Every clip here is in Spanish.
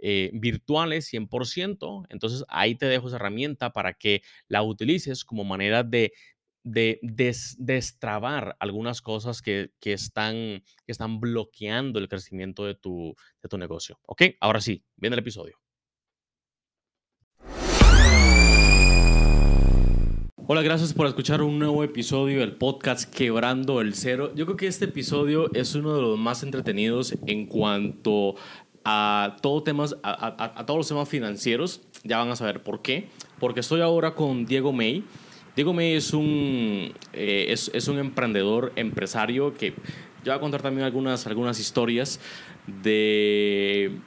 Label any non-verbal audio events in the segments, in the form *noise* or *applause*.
eh, virtuales 100%. Entonces ahí te dejo esa herramienta para que la utilices como manera de, de destrabar algunas cosas que, que, están, están bloqueando el crecimiento de tu, de tu negocio. ¿Ok? Ahora sí, viene el episodio. Hola, gracias por escuchar un nuevo episodio del podcast Quebrando el Cero. Yo creo que este episodio es uno de los más entretenidos en cuanto a, todo temas, a, todos los temas financieros. Ya van a saber por qué. Porque estoy ahora con Diego May. Diego May es un, eh, es, un emprendedor, empresario que yo voy a contar también algunas, algunas historias de,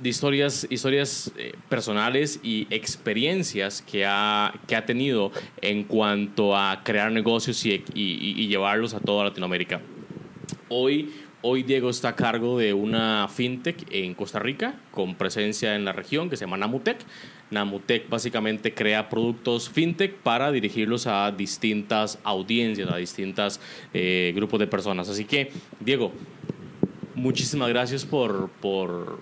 de historias, historias eh, personales y experiencias que ha, que ha tenido en cuanto a crear negocios y, y llevarlos a toda Latinoamérica. Hoy Hoy Diego está a cargo de una fintech en Costa Rica con presencia en la región que se llama Namutec. Namutec básicamente crea productos fintech para dirigirlos a distintas audiencias, a distintos eh, grupos de personas. Así que, Diego, muchísimas gracias por, por,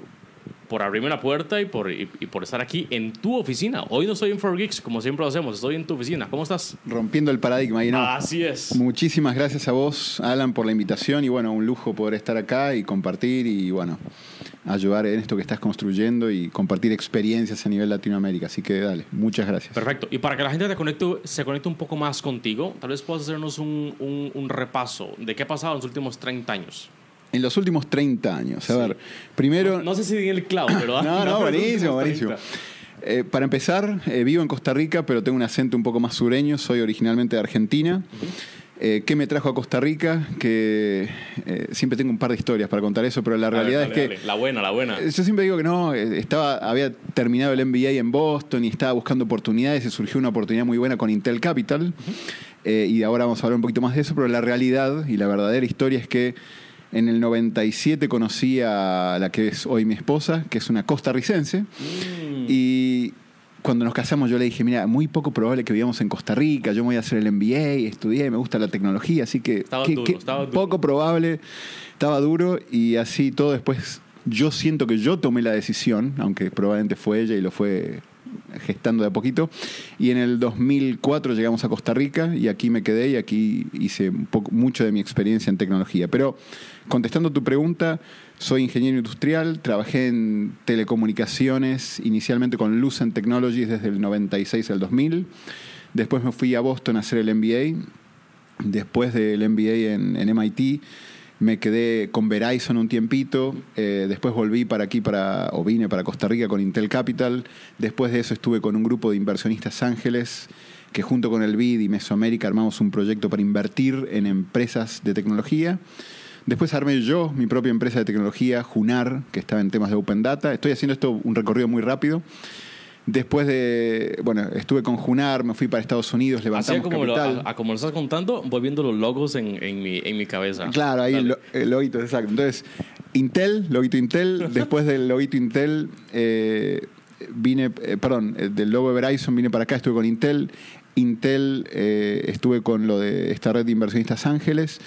por abrirme la puerta y por, y, por estar aquí en tu oficina. Hoy no estoy en 4Geeks, como siempre lo hacemos, estoy en tu oficina. ¿Cómo estás? Rompiendo el paradigma. ¿no? Así es. Muchísimas gracias a vos, Alan, por la invitación y bueno, un lujo poder estar acá y compartir y bueno, ayudar en esto que estás construyendo y compartir experiencias a nivel Latinoamérica. Así que dale, muchas gracias. Perfecto. Y para que la gente te conecte, se conecte un poco más contigo, tal vez puedas hacernos un, un, un repaso de qué ha pasado en los últimos 30 años en los últimos 30 años. A ver, primero... No, sé si di el clavo, pero... *laughs* no, no, buenísimo, buenísimo. Eh, para empezar, eh, vivo en Costa Rica, pero tengo un acento un poco más sureño. Soy originalmente de Argentina. Eh, ¿Qué me trajo a Costa Rica? Que siempre tengo un par de historias para contar eso, pero la realidad es que... La buena, la buena. Yo siempre digo que no, estaba, había terminado el MBA en Boston y estaba buscando oportunidades y surgió una oportunidad muy buena con Intel Capital. y ahora vamos a hablar un poquito más de eso, pero la realidad y la verdadera historia es que en el 97 conocí a la que es hoy mi esposa, que es una costarricense. Mm. Y cuando nos casamos yo le dije, mira, muy poco probable que vivamos en Costa Rica, yo me voy a hacer el MBA, estudié, me gusta la tecnología, así que... Estaba, duro, estaba duro. Poco probable, estaba duro y así todo después... Yo siento que yo tomé la decisión, aunque probablemente fue ella y lo fue gestando de a poquito. Y en el 2004 llegamos a Costa Rica y aquí me quedé y aquí hice mucho de mi experiencia en tecnología. Pero contestando tu pregunta, soy ingeniero industrial, trabajé en telecomunicaciones, inicialmente con Lucent Technologies desde el 96 al 2000. Después me fui a Boston a hacer el MBA. Después del MBA en, en MIT, Me quedé con Verizon un tiempito, eh, después volví para aquí, para, o vine para Costa Rica con Intel Capital. Después de eso estuve con un grupo de inversionistas ángeles que junto con el BID y Mesoamérica armamos un proyecto para invertir en empresas de tecnología. Después armé yo mi propia empresa de tecnología, Junar, que estaba en temas de Open Data. Estoy haciendo esto un recorrido muy rápido. Después de, bueno, estuve con Junar, me fui para Estados Unidos, levantamos Así como capital. Lo, a, como lo estás contando, voy viendo los logos en, en, mi, en mi cabeza. Claro, ahí el, el, loguito, exacto. Entonces, Intel, loguito Intel. *laughs* después del loguito Intel, eh, vine, eh, perdón, eh, del logo de Verizon vine para acá, estuve con Intel. Intel, eh, estuve con lo de esta red de inversionistas ángeles.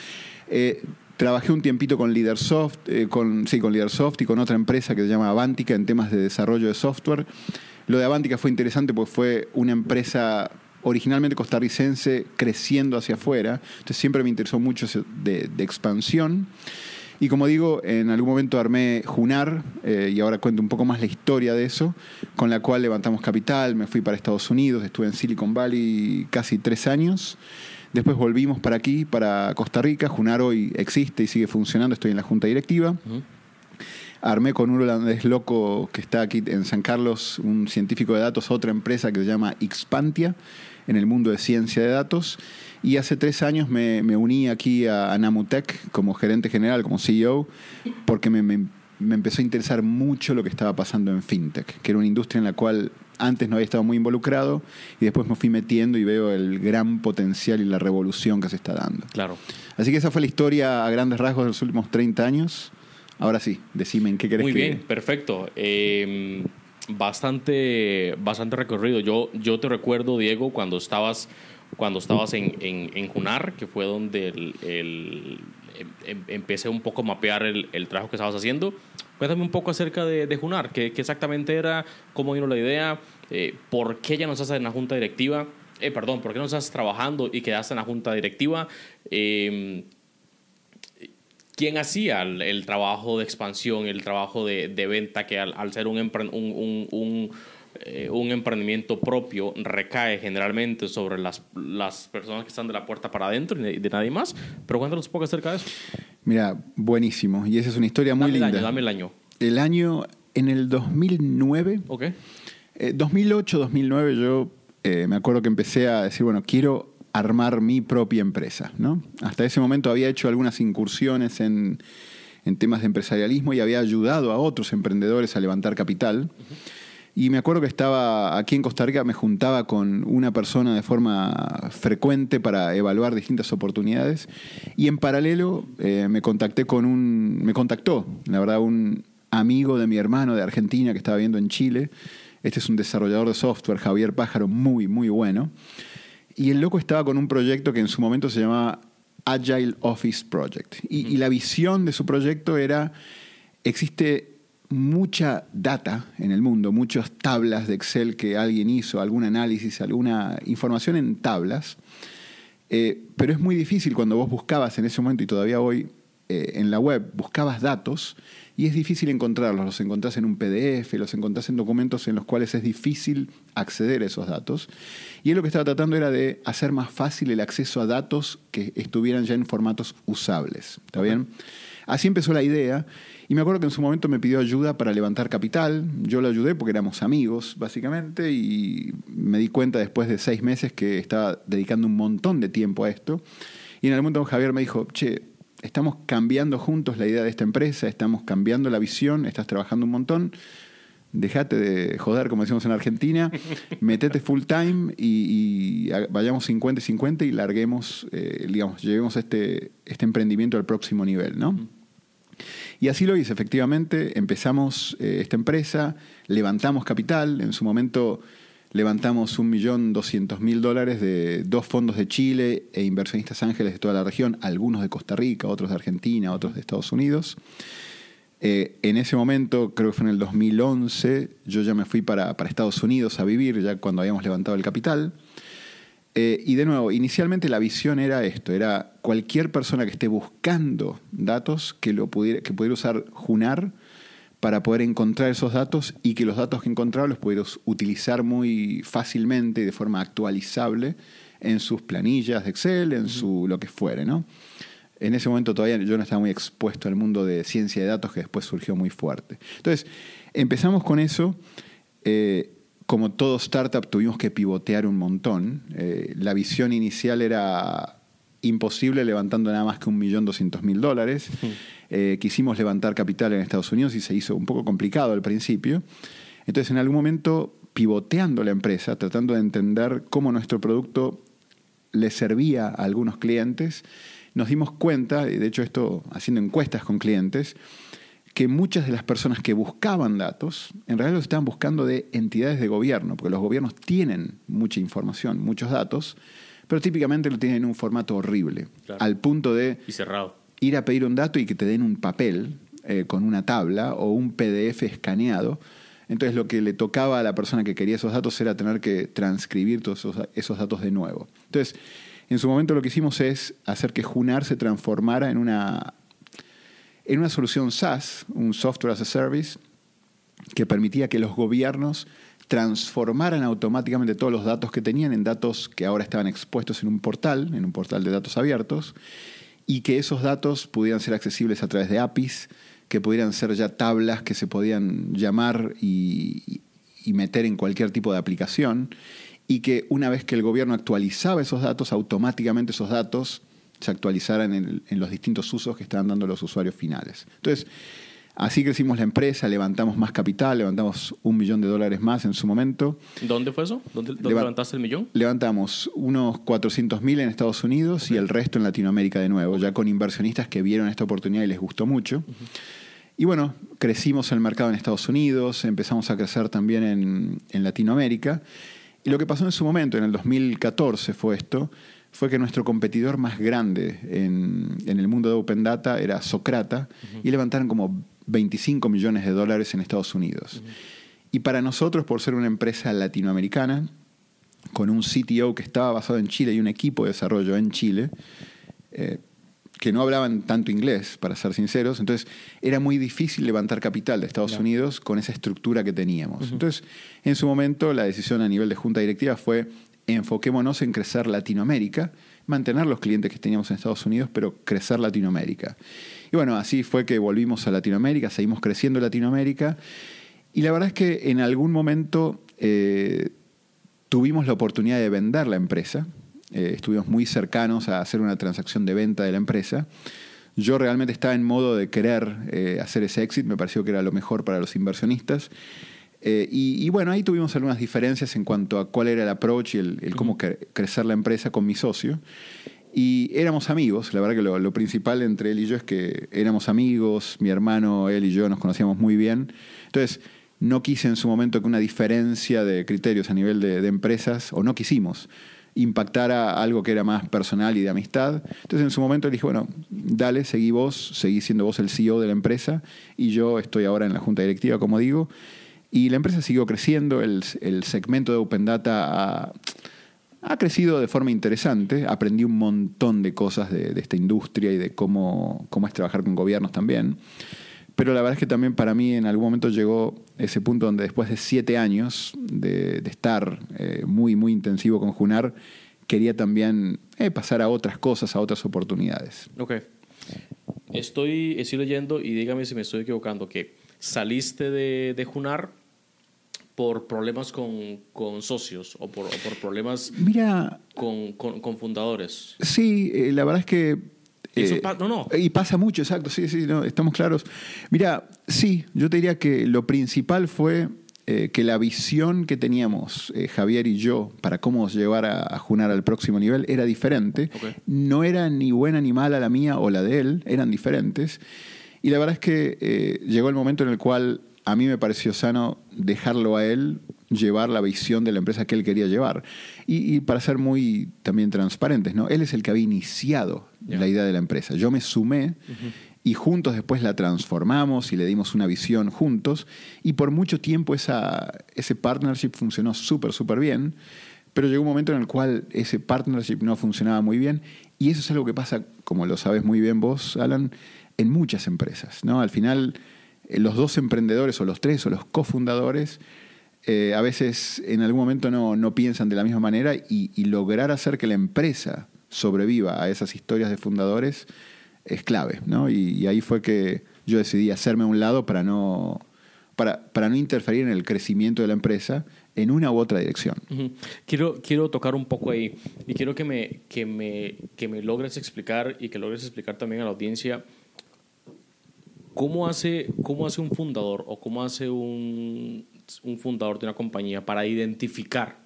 Trabajé un tiempito con Leadersoft, eh, con, sí, con Leadersoft y con otra empresa que se llama Avantica en temas de desarrollo de software. Lo de Avantica fue interesante porque fue una empresa originalmente costarricense creciendo hacia afuera. Entonces siempre me interesó mucho de, expansión. Y como digo, en algún momento armé Junar, eh, y ahora cuento un poco más la historia de eso, con la cual levantamos capital, me fui para Estados Unidos, estuve en Silicon Valley casi tres años. Después volvimos para aquí, para Costa Rica. Junar hoy existe y sigue funcionando, estoy en la junta directiva. Armé con un holandés loco que está aquí en San Carlos, un científico de datos, otra empresa que se llama Xpantia, en el mundo de ciencia de datos. Y hace tres años me, me uní aquí a, a, Namutec como gerente general, como CEO, porque me, me, me, empezó a interesar mucho lo que estaba pasando en FinTech, que era una industria en la cual antes no había estado muy involucrado y después me fui metiendo y veo el gran potencial y la revolución que se está dando. Claro. Así que esa fue la historia a grandes rasgos de los últimos 30 años. Ahora sí, decime en qué querés Muy que... bien, perfecto. Eh, bastante, bastante recorrido. Yo, yo te recuerdo, Diego, cuando estabas cuando estabas en, en, en Junar, que fue donde el, el, em, empecé un poco a mapear el, el, trabajo que estabas haciendo. Cuéntame un poco acerca de, de Junar, ¿Qué, ¿Qué, exactamente era, cómo vino la idea, eh, por qué ya no estás en la junta directiva, eh, perdón, por qué no estás trabajando y quedaste en la junta directiva. Eh, ¿Quién hacía el, el, trabajo de expansión, el trabajo de, de venta, que al, al ser un, un, un, un eh, un emprendimiento propio recae generalmente sobre las, las personas que están de la puerta para adentro y de, de nadie más. Pero cuéntanos un poco acerca de eso. Mira, buenísimo. Y esa es una historia muy dame linda. El año, dame el año. El año, en el 2009. Ok. Eh, 2008, 2009, yo eh, me acuerdo que empecé a decir, bueno, quiero armar mi propia empresa. ¿no? Hasta ese momento había hecho algunas incursiones en, en temas de empresarialismo y había ayudado a otros emprendedores a levantar capital. Y me acuerdo que estaba aquí en Costa Rica, me juntaba con una persona de forma frecuente para evaluar distintas oportunidades. Y en paralelo eh, me contacté con un. Me contactó, la verdad, un amigo de mi hermano de Argentina que estaba viendo en Chile. Este es un desarrollador de software, Javier Pájaro, muy, muy bueno. Y el loco estaba con un proyecto que en su momento se llamaba Agile Office Project. Y, y la visión de su proyecto era: existe mucha data en el mundo, muchas tablas de Excel que alguien hizo, algún análisis, alguna información en tablas, eh, pero es muy difícil cuando vos buscabas en ese momento y todavía hoy eh, en la web, buscabas datos y es difícil encontrarlos, los encontrás en un PDF, los encontrás en documentos en los cuales es difícil acceder a esos datos. Y él lo que estaba tratando era de hacer más fácil el acceso a datos que estuvieran ya en formatos usables. ¿Está bien? Así empezó la idea y me acuerdo que en su momento me pidió ayuda para levantar capital. Yo lo ayudé porque éramos amigos, básicamente, y me di cuenta después de seis meses que estaba dedicando un montón de tiempo a esto. Y en el momento Javier me dijo, che, estamos cambiando juntos la idea de esta empresa, estamos cambiando la visión, estás trabajando un montón. Dejate de joder, como decimos en Argentina, *laughs* metete full time y, y vayamos 50 y 50 y larguemos, eh, digamos, llevemos este, este emprendimiento al próximo nivel, ¿no? Y así lo hice, efectivamente. Empezamos eh, esta empresa, levantamos capital. En su momento levantamos 1.200.000 dólares de dos fondos de Chile e inversionistas ángeles de toda la región, algunos de Costa Rica, otros de Argentina, otros de Estados Unidos. Eh, en ese momento, creo que fue en el 2011, yo ya me fui para, para Estados Unidos a vivir, ya cuando habíamos levantado el capital. Eh, y de nuevo, inicialmente la visión era esto, era cualquier persona que esté buscando datos que, lo pudiera, que pudiera usar Junar para poder encontrar esos datos y que los datos que encontraba los pudiera utilizar muy fácilmente y de forma actualizable en sus planillas de Excel, en su lo que fuere, ¿no? En ese momento todavía yo no estaba muy expuesto al mundo de ciencia de datos que después surgió muy fuerte. Entonces, empezamos con eso. Eh, como todo startup tuvimos que pivotear un montón. Eh, la visión inicial era imposible levantando nada más que un millón doscientos mil dólares. Eh, quisimos levantar capital en Estados Unidos y se hizo un poco complicado al principio. Entonces, en algún momento, pivoteando la empresa, tratando de entender cómo nuestro producto le servía a algunos clientes, nos dimos cuenta, y de hecho esto haciendo encuestas con clientes, que muchas de las personas que buscaban datos, en realidad los estaban buscando de entidades de gobierno, porque los gobiernos tienen mucha información, muchos datos, pero típicamente lo tienen en un formato horrible, Claro. al punto de Y cerrado. Ir a pedir un dato y que te den un papel eh, con una tabla o un PDF escaneado. Entonces lo que le tocaba a la persona que quería esos datos era tener que transcribir todos esos, esos datos de nuevo. Entonces, en su momento lo que hicimos es hacer que Junar se transformara en una, en una solución SaaS, un Software as a Service, que permitía que los gobiernos transformaran automáticamente todos los datos que tenían en datos que ahora estaban expuestos en un portal, en un portal de datos abiertos, y que esos datos pudieran ser accesibles a través de APIs, que pudieran ser ya tablas que se podían llamar y, meter en cualquier tipo de aplicación, y que una vez que el gobierno actualizaba esos datos, automáticamente esos datos se actualizaran en, en los distintos usos que estaban dando los usuarios finales. Entonces, Así crecimos la empresa, levantamos más capital, levantamos un millón de dólares más en su momento. ¿Dónde fue eso? ¿Dónde, dónde Leva- levantaste el millón? Levantamos unos 400 mil en Estados Unidos y el resto en Latinoamérica de nuevo, ya con inversionistas que vieron esta oportunidad y les gustó mucho. Y bueno, crecimos el mercado en Estados Unidos, empezamos a crecer también en, en Latinoamérica. Y lo que pasó en su momento, en el 2014 fue esto, fue que nuestro competidor más grande en, en el mundo de Open Data era Socrata y levantaron como 25 millones de dólares en Estados Unidos. Y para nosotros, por ser una empresa latinoamericana, con un CTO que estaba basado en Chile y un equipo de desarrollo en Chile, eh, que no hablaban tanto inglés, para ser sinceros, entonces era muy difícil levantar capital de Estados. Unidos con esa estructura que teníamos. Entonces, en su momento, la decisión a nivel de junta directiva fue enfoquémonos en crecer Latinoamérica, mantener los clientes que teníamos en Estados Unidos, pero crecer Latinoamérica. Y bueno, así fue que volvimos a Latinoamérica, seguimos creciendo Latinoamérica, y la verdad es que en algún momento eh, tuvimos la oportunidad de vender la empresa. Eh, estuvimos muy cercanos a hacer una transacción de venta de la empresa. Yo realmente estaba en modo de querer eh, hacer ese exit, me pareció que era lo mejor para los inversionistas. Eh, y, y bueno, ahí tuvimos algunas diferencias en cuanto a cuál era el approach y el, el cómo cre- crecer la empresa con mi socio. Y éramos amigos, la verdad que lo, principal entre él y yo es que éramos amigos, mi hermano, él y yo nos conocíamos muy bien. Entonces, no quise en su momento que una diferencia de criterios a nivel de, empresas, o no quisimos, impactara algo que era más personal y de amistad. Entonces, en su momento le dije, bueno, dale, seguí vos, seguí siendo vos el CEO de la empresa, y yo estoy ahora en la junta directiva, como digo. Y la empresa siguió creciendo, el, el segmento de Open Data ha, ha crecido de forma interesante. Aprendí un montón de cosas de, de esta industria y de cómo, cómo es trabajar con gobiernos también. Pero la verdad es que también para mí en algún momento llegó ese punto donde después de siete años de, de estar eh, muy, muy intensivo con Junar, quería también eh, pasar a otras cosas, a otras oportunidades. Ok. Estoy, estoy leyendo y dígame si me estoy equivocando, que saliste de, de Junar por problemas con, con socios o por, o por problemas Mira, con, con- con fundadores. sí, eh, la verdad es que... Eso eh, pa- no, no. Y pasa mucho, exacto, sí, sí, no, estamos claros. Mira, sí, yo te diría que lo principal fue eh, que la visión que teníamos eh, Javier y yo para cómo llevar a, a Junar al próximo nivel era diferente. No era ni buena ni mala la mía o la de él, eran diferentes. Y la verdad es que eh, llegó el momento en el cual a mí me pareció sano dejarlo a él llevar la visión de la empresa que él quería llevar. Y, y para ser muy también transparentes, ¿no? Él es el que había iniciado la idea de la empresa. Yo me sumé y juntos después la transformamos y le dimos una visión juntos. Y por mucho tiempo esa, ese partnership funcionó súper, súper bien. Pero llegó un momento en el cual ese partnership no funcionaba muy bien. Y eso es algo que pasa, como lo sabes muy bien vos, Alan, en muchas empresas. ¿no? Al final, los dos emprendedores o los tres o los cofundadores eh, a veces en algún momento no, no piensan de la misma manera y, lograr hacer que la empresa sobreviva a esas historias de fundadores es clave, ¿no? Y, ahí fue que yo decidí hacerme a un lado para no, para, para no interferir en el crecimiento de la empresa en una u otra dirección. Quiero, quiero tocar un poco ahí y quiero que me, que, me, que me logres explicar y que logres explicar también a la audiencia cómo hace, cómo hace un fundador o cómo hace un, un fundador de una compañía para identificar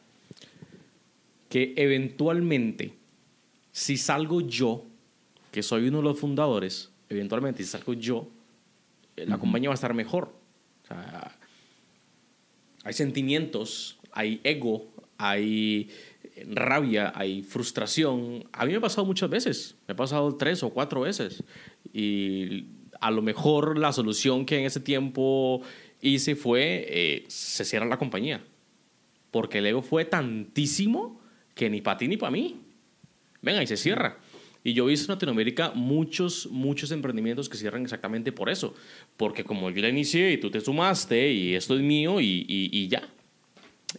que eventualmente, si salgo yo, que soy uno de los fundadores, eventualmente si salgo yo, eh, la compañía va a estar mejor. O sea, hay sentimientos, hay ego, hay rabia, hay frustración. A mí me ha pasado muchas veces, me ha pasado tres o cuatro veces. Y a lo mejor la solución que en ese tiempo hice fue, eh, se cierra la compañía. Porque el ego fue tantísimo que ni para ti ni para mí. Venga, y se cierra. Y yo he en Latinoamérica muchos, muchos emprendimientos que cierran exactamente por eso. Porque como yo la inicié y tú te sumaste y esto es mío y, y, y ya.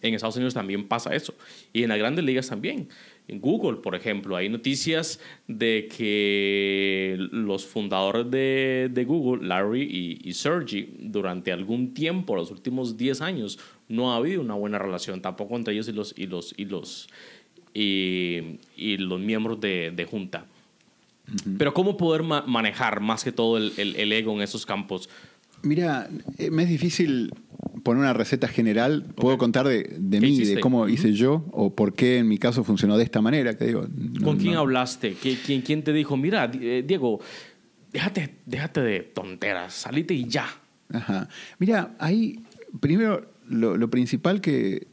En Estados Unidos también pasa eso. Y en las grandes ligas también. En Google, por ejemplo, hay noticias de que los fundadores de, de Google, Larry y, y Sergey, durante algún tiempo, los últimos 10 años, no ha habido una buena relación tampoco entre ellos y los, y los, y los, y, y los miembros de, de junta. Pero ¿cómo poder ma- manejar más que todo el, el- el ego en esos campos? Mira, eh, me es difícil poner una receta general. Puedo contar de, de ¿Qué mí, hiciste? de cómo hice yo o por qué en mi caso funcionó de esta manera. Que digo, no- ¿Con quién no- hablaste? ¿Qui- ¿Quién, quién te dijo, mira, eh, Diego, déjate, déjate de tonteras, salite y ya? Ajá. Mira, ahí, primero, lo, lo principal que,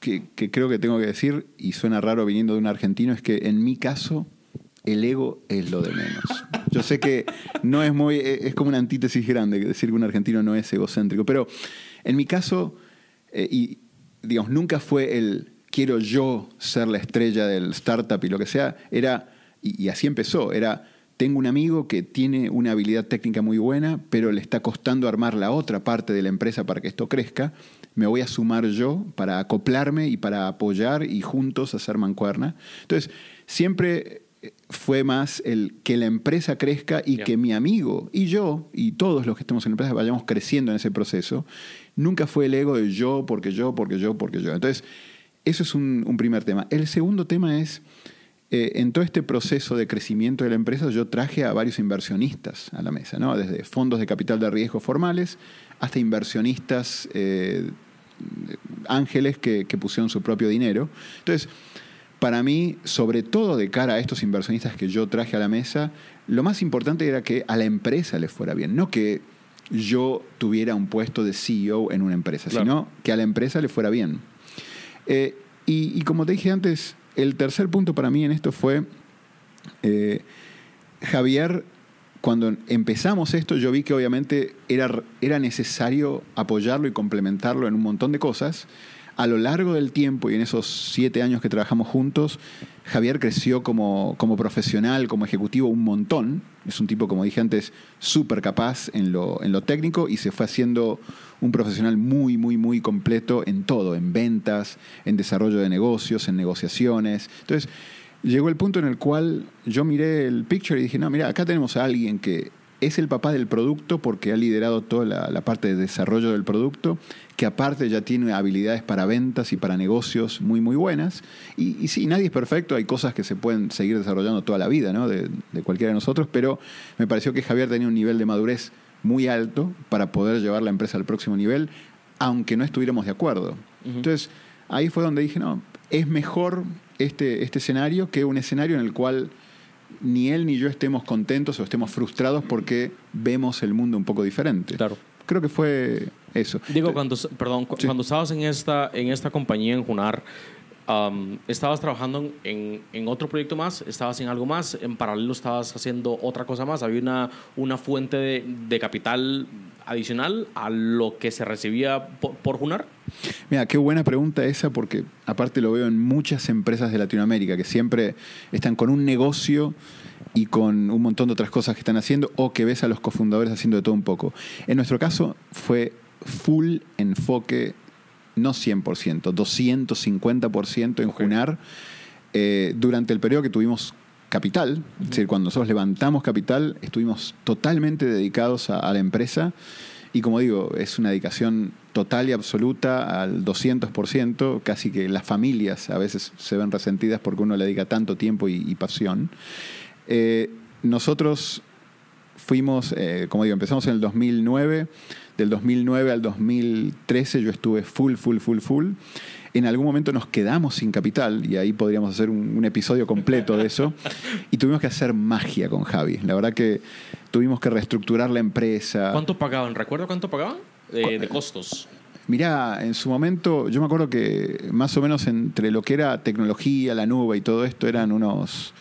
que, que creo que tengo que decir, y suena raro viniendo de un argentino, es que en mi caso, el ego es lo de menos. Yo sé que no es muy, e, es como una antítesis grande decir que un argentino no es egocéntrico, pero en mi caso, eh, y digamos, nunca fue el quiero yo ser la estrella del startup y lo que sea, era, y, y así empezó, era tengo un amigo que tiene una habilidad técnica muy buena, pero le está costando armar la otra parte de la empresa para que esto crezca. Me voy a sumar yo para acoplarme y para apoyar y juntos hacer mancuerna. Entonces, siempre fue más el que la empresa crezca y que mi amigo y yo y todos los que estemos en la empresa vayamos creciendo en ese proceso. Nunca fue el ego de yo, porque yo, porque yo, porque yo. Entonces, eso es un, un primer tema. El segundo tema es, eh, en todo este proceso de crecimiento de la empresa, yo traje a varios inversionistas a la mesa, ¿no? desde fondos de capital de riesgo formales hasta inversionistas eh, ángeles que, que pusieron su propio dinero. Entonces, para mí, sobre todo de cara a estos inversionistas que yo traje a la mesa, lo más importante era que a la empresa le fuera bien, no que yo tuviera un puesto de CEO en una empresa, Claro. sino que a la empresa le fuera bien. Eh, y, y como te dije antes, el tercer punto para mí en esto fue, eh, Javier, cuando empezamos esto, yo vi que obviamente era, era necesario apoyarlo y complementarlo en un montón de cosas. A lo largo del tiempo y en esos siete años que trabajamos juntos, Javier creció como, como profesional, como ejecutivo un montón. Es un tipo, como dije antes, súper capaz en lo, en lo técnico y se fue haciendo un profesional muy, muy, muy completo en todo, en ventas, en desarrollo de negocios, en negociaciones. Entonces, llegó el punto en el cual yo miré el picture y dije, no, mira, acá tenemos a alguien que es el papá del producto porque ha liderado toda la, la parte de desarrollo del producto, que aparte ya tiene habilidades para ventas y para negocios muy, muy buenas. Y, y sí, nadie es perfecto, hay cosas que se pueden seguir desarrollando toda la vida, ¿no? De, de cualquiera de nosotros, pero me pareció que Javier tenía un nivel de madurez muy alto para poder llevar la empresa al próximo nivel, aunque no estuviéramos de acuerdo. Entonces, ahí fue donde dije, no, es mejor este, este escenario que un escenario en el cual ni él ni yo estemos contentos o estemos frustrados porque vemos el mundo un poco diferente. Claro. Creo que fue eso. Digo, cuando, perdón, Sí. cuando estabas en esta, en esta compañía, en Junar, um, ¿estabas trabajando en, en otro proyecto más? ¿Estabas en algo más? ¿En paralelo estabas haciendo otra cosa más? ¿Había una, una fuente de, de capital adicional a lo que se recibía por, por Junar? Mira, qué buena pregunta esa porque aparte lo veo en muchas empresas de Latinoamérica que siempre están con un negocio y con un montón de otras cosas que están haciendo o que ves a los cofundadores haciendo de todo un poco. En nuestro caso fue full enfoque, no 100%, 250% en Ok. Junar. Eh, durante el periodo que tuvimos capital. Es decir, cuando nosotros levantamos capital, estuvimos totalmente dedicados a, a la empresa. Y como digo, es una dedicación total y absoluta al 200%, casi que las familias a veces se ven resentidas porque uno le dedica tanto tiempo y, pasión. Eh, nosotros fuimos, eh, como digo, empezamos en el 2009, del 2009 al 2013 yo estuve full, full, full, full. En algún momento nos quedamos sin capital y ahí podríamos hacer un, un episodio completo de eso. Y tuvimos que hacer magia con Javi. La verdad que tuvimos que reestructurar la empresa. ¿Cuánto pagaban? ¿Recuerdo cuánto pagaban? De, de costos. Mirá, en su momento, yo me acuerdo que más o menos entre lo que era tecnología, la nube y todo esto eran unos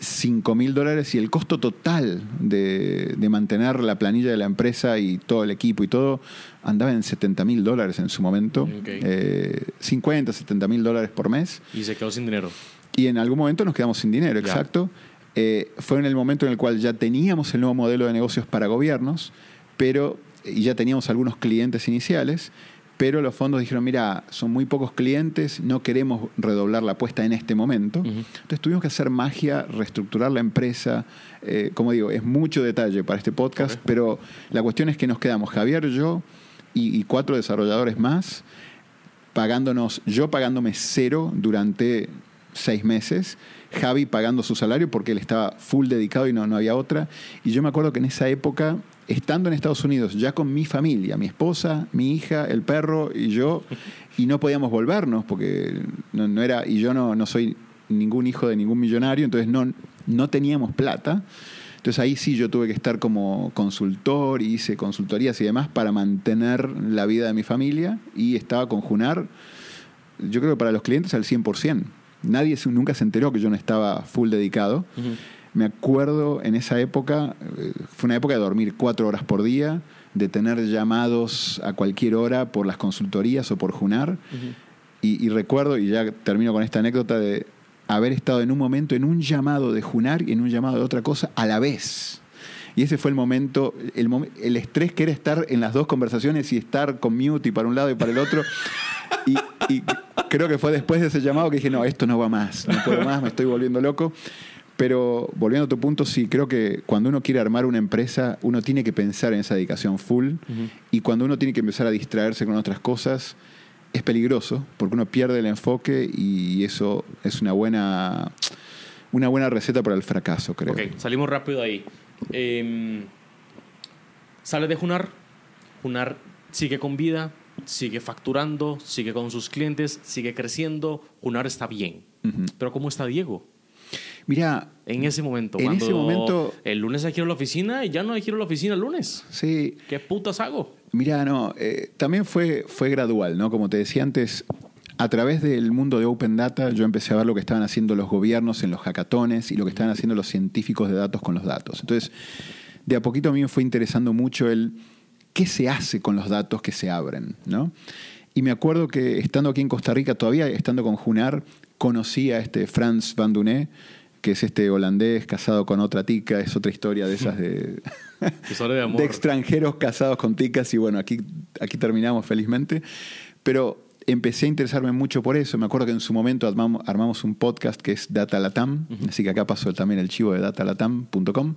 5 mil dólares y el costo total de, de mantener la planilla de la empresa y todo el equipo y todo andaba en 70 mil dólares en su momento. Ok. Eh, 50, 70 mil dólares por mes. Y se quedó sin dinero. Y en algún momento nos quedamos sin dinero, exacto. Eh, fue en el momento en el cual ya teníamos el nuevo modelo de negocios para gobiernos, pero y ya teníamos algunos clientes iniciales, pero los fondos dijeron, mira, son muy pocos clientes, no queremos redoblar la apuesta en este momento. Entonces tuvimos que hacer magia, reestructurar la empresa. Eh, como digo, es mucho detalle para este podcast, Ok. pero la cuestión es que nos quedamos Javier, yo y, y cuatro desarrolladores más pagándonos, yo pagándome cero durante seis meses, Javi pagando su salario porque él estaba full dedicado y no, no había otra. Y yo me acuerdo que en esa época, estando en Estados Unidos, ya con mi familia, mi esposa, mi hija, el perro y yo, y no podíamos volvernos porque no, era, y yo no, no soy ningún hijo de ningún millonario, entonces no, no teníamos plata. Entonces ahí sí yo tuve que estar como consultor y hice consultorías y demás para mantener la vida de mi familia y estaba con Junar, yo creo que para los clientes al 100%. Nadie nunca se enteró que yo no estaba full dedicado. Me acuerdo en esa época, eh, fue una época de dormir cuatro horas por día, de tener llamados a cualquier hora por las consultorías o por Junar. Y, y recuerdo, y ya termino con esta anécdota, de haber estado en un momento en un llamado de Junar y en un llamado de otra cosa a la vez. Y ese fue el momento, el, el estrés que era estar en las dos conversaciones y estar con mute y para un lado y para el otro. Y, y creo que fue después de ese llamado que dije, no, esto no va más, no puedo más, me estoy volviendo loco. Pero volviendo a tu punto, sí, creo que cuando uno quiere armar una empresa, uno tiene que pensar en esa dedicación full. Ujú. Y cuando uno tiene que empezar a distraerse con otras cosas, es peligroso, porque uno pierde el enfoque y eso es una buena, una buena receta para el fracaso, creo. Ok, salimos rápido ahí. Eh, sale de Junar. Junar sigue con vida, sigue facturando, sigue con sus clientes, sigue creciendo. Junar está bien. Ujú. Pero ¿cómo está Diego? Mira, En ese momento. En cuando ese momento- El lunes hay que ir a la oficina y ya no hay que ir a la oficina el lunes. sí, ¿Qué putas hago? Mira, no, eh, también fue, fue gradual, ¿no? Como te decía antes, a través del mundo de Open Data yo empecé a ver lo que estaban haciendo los gobiernos en los hackatones y lo que estaban haciendo los científicos de datos con los datos. Entonces, de a poquito a mí me fue interesando mucho el qué se hace con los datos que se abren, ¿no? Y me acuerdo que estando aquí en Costa Rica, todavía estando con Junar, conocí a este Frans Van Duné, que es este holandés casado con otra tica, es otra historia de esas de... *laughs* Historia de amor. de extranjeros casados con ticas y bueno, aquí, aquí terminamos felizmente. Pero empecé a interesarme mucho por eso. Me acuerdo que en su momento armamos, armamos un podcast que es Data Latam, así que acá pasó también el chivo de datalatam.com.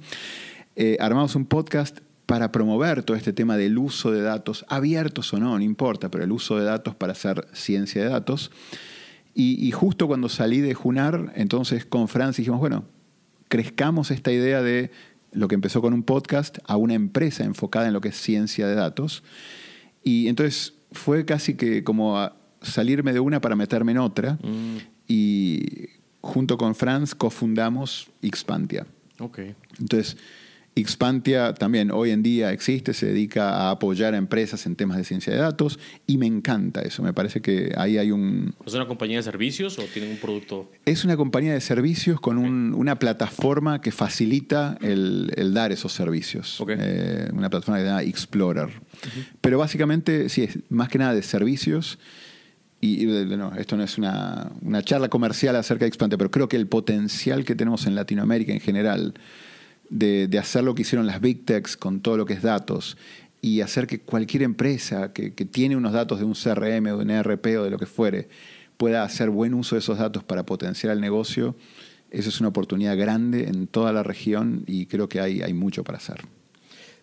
Eh, armamos un podcast para promover todo este tema del uso de datos, abiertos o no, no importa, pero el uso de datos para hacer ciencia de datos. Y, y justo cuando salí de Junar, entonces con Franz dijimos, bueno, crezcamos esta idea de lo que empezó con un podcast a una empresa enfocada en lo que es ciencia de datos. Y entonces fue casi que como a salirme de una para meterme en otra. Mm, Y junto con Franz cofundamos Xpantia. ok. Entonces, Xpantia también hoy en día existe, se dedica a apoyar a empresas en temas de ciencia de datos y me encanta eso. Me parece que ahí hay un, ¿Es una compañía de servicios o tienen un producto? es una compañía de servicios con un- una plataforma que facilita el, el dar esos servicios. Eh, una plataforma que se llama Explorer. Pero básicamente, sí, es más que nada de servicios. Y, y, no, esto no es una, una charla comercial acerca de Xpantia, pero creo que el potencial que tenemos en Latinoamérica en general de, hacer lo que hicieron las Big Techs con todo lo que es datos y hacer que cualquier empresa que, tiene unos datos de un CRM o de un ERP o de lo que fuere pueda hacer buen uso de esos datos para potenciar el negocio eso es una oportunidad grande en toda la región y creo que hay, hay mucho para hacer.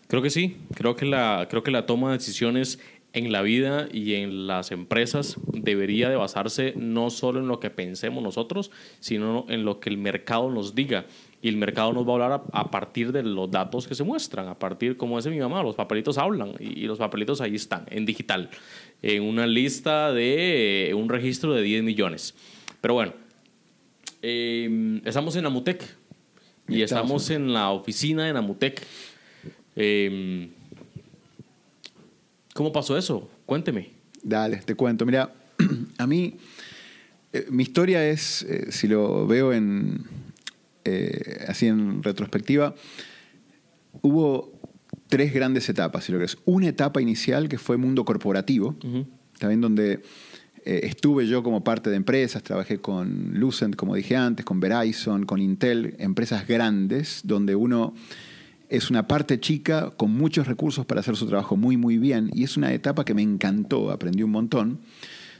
Creo que sí, creo que, la, creo que la toma de decisiones en la vida y en las empresas debería de basarse no solo en lo que pensemos nosotros, sino en lo que el mercado nos diga. Y el mercado nos va a hablar a, partir de los datos que se muestran, a partir, como dice mi mamá, los papelitos hablan y, los papelitos ahí están, en digital, en una lista de un registro de 10 millones. Pero bueno, eh, estamos en Amutec y estamos en la oficina de Amutec. Eh, ¿Cómo pasó eso? Cuénteme. Dale, te cuento. Mira, *clears throat* a mí, eh, mi historia es, eh, si lo veo en, eh, así en retrospectiva, hubo tres grandes etapas, si lo que es. Una etapa inicial que fue mundo corporativo, también donde estuve yo como parte de empresas, trabajé con Lucent, como dije antes, con Verizon, con Intel, empresas grandes, donde uno es una parte chica con muchos recursos para hacer su trabajo muy, muy bien y es una etapa que me encantó, aprendí un montón.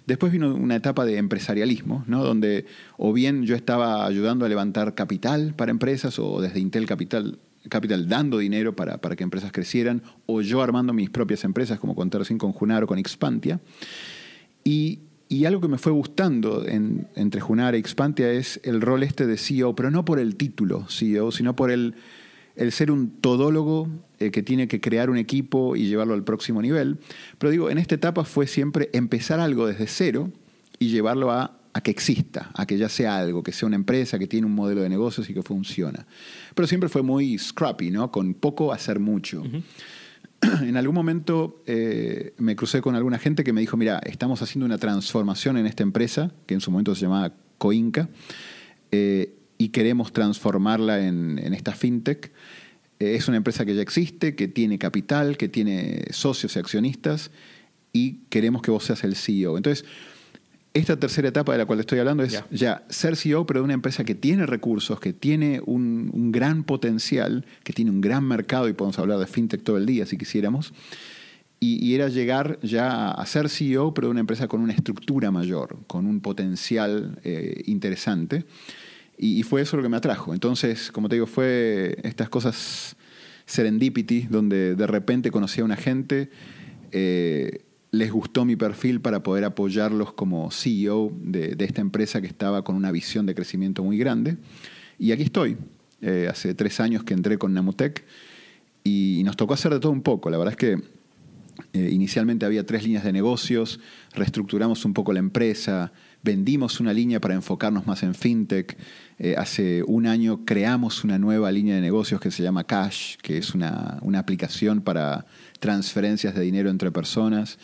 Después vino una etapa de empresarialismo, ¿no? donde o bien yo estaba ayudando a levantar capital para empresas o desde Intel Capital, dando dinero para, para que empresas crecieran, o yo armando mis propias empresas como con Tercin, con Junar o con Expantia. Y, y algo que me fue gustando entre Junar y Expantia es el rol este de CEO, pero no por el título CEO, sino por el el ser un todólogo eh, que tiene que crear un equipo y llevarlo al próximo nivel. Pero digo, en esta etapa fue siempre empezar algo desde cero y llevarlo a, que exista, a que ya sea algo, que sea una empresa, que tiene un modelo de negocios y que funciona. Pero siempre fue muy scrappy, ¿no? Con poco hacer mucho. *clears throat* En algún momento eh, me crucé con alguna gente que me dijo, mira, estamos haciendo una transformación en esta empresa, que en su momento se llamaba Coinca, eh, y queremos transformarla en, esta fintech. Es una empresa que ya existe, que tiene capital, que tiene socios y accionistas y queremos que vos seas el CEO. Entonces, esta tercera etapa de la cual estoy hablando es ya ser CEO, pero de una empresa que tiene recursos, que tiene un, gran potencial, que tiene un gran mercado, y podemos hablar de fintech todo el día si quisiéramos, y, era llegar ya a ser CEO, pero de una empresa con una estructura mayor, con un potencial eh, interesante. Y, fue eso lo que me atrajo. Entonces, como te digo, fue estas cosas serendipity, donde de repente conocí a una gente, eh, les gustó mi perfil para poder apoyarlos como CEO de, esta empresa que estaba con una visión de crecimiento muy grande. Y aquí estoy. Eh, hace tres años que entré con Namutec y, nos tocó hacer de todo un poco. La verdad es que eh, inicialmente había tres líneas de negocios, reestructuramos un poco la empresa, vendimos una línea para enfocarnos más en fintech. Eh, hace un año creamos una nueva línea de negocios que se llama Cash, que es una, aplicación para transferencias de dinero entre personas.